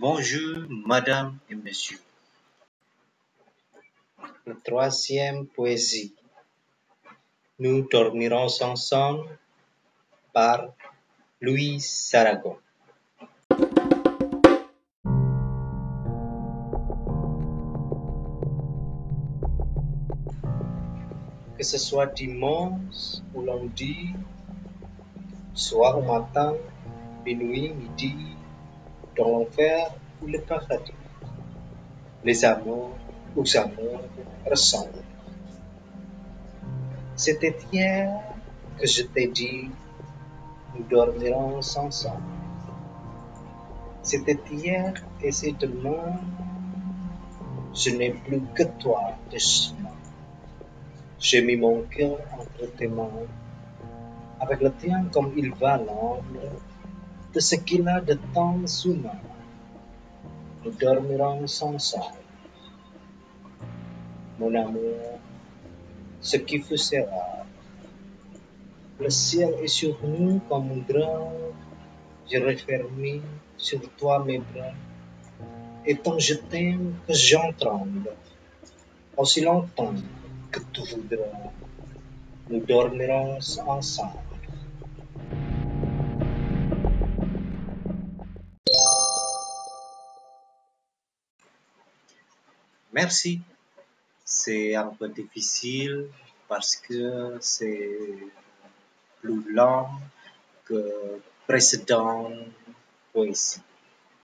Bonjour, madame et monsieur. La troisième poésie. Nous dormirons ensemble par Louis Saragon. Que ce soit dimanche ou lundi, soir ou matin, minuit, midi, dans l'enfer ou le paradis, les amours ou amours ressemblent. C'était hier que je t'ai dit, nous dormirons ensemble. C'était hier et c'est demain, je n'ai plus que toi de chemin. J'ai mis mon cœur entre tes mains, avec le tien comme il va l'ombre de ce qu'il a de temps humain. Nous dormirons ensemble. Mon amour, ce qui fut sera. Le ciel est sur nous comme un drap. Je referme sur toi mes bras. Et tant je t'aime que j'en. Aussi longtemps que tu voudras, nous dormirons ensemble. Merci. C'est un peu difficile parce que c'est plus long que précédent poésie.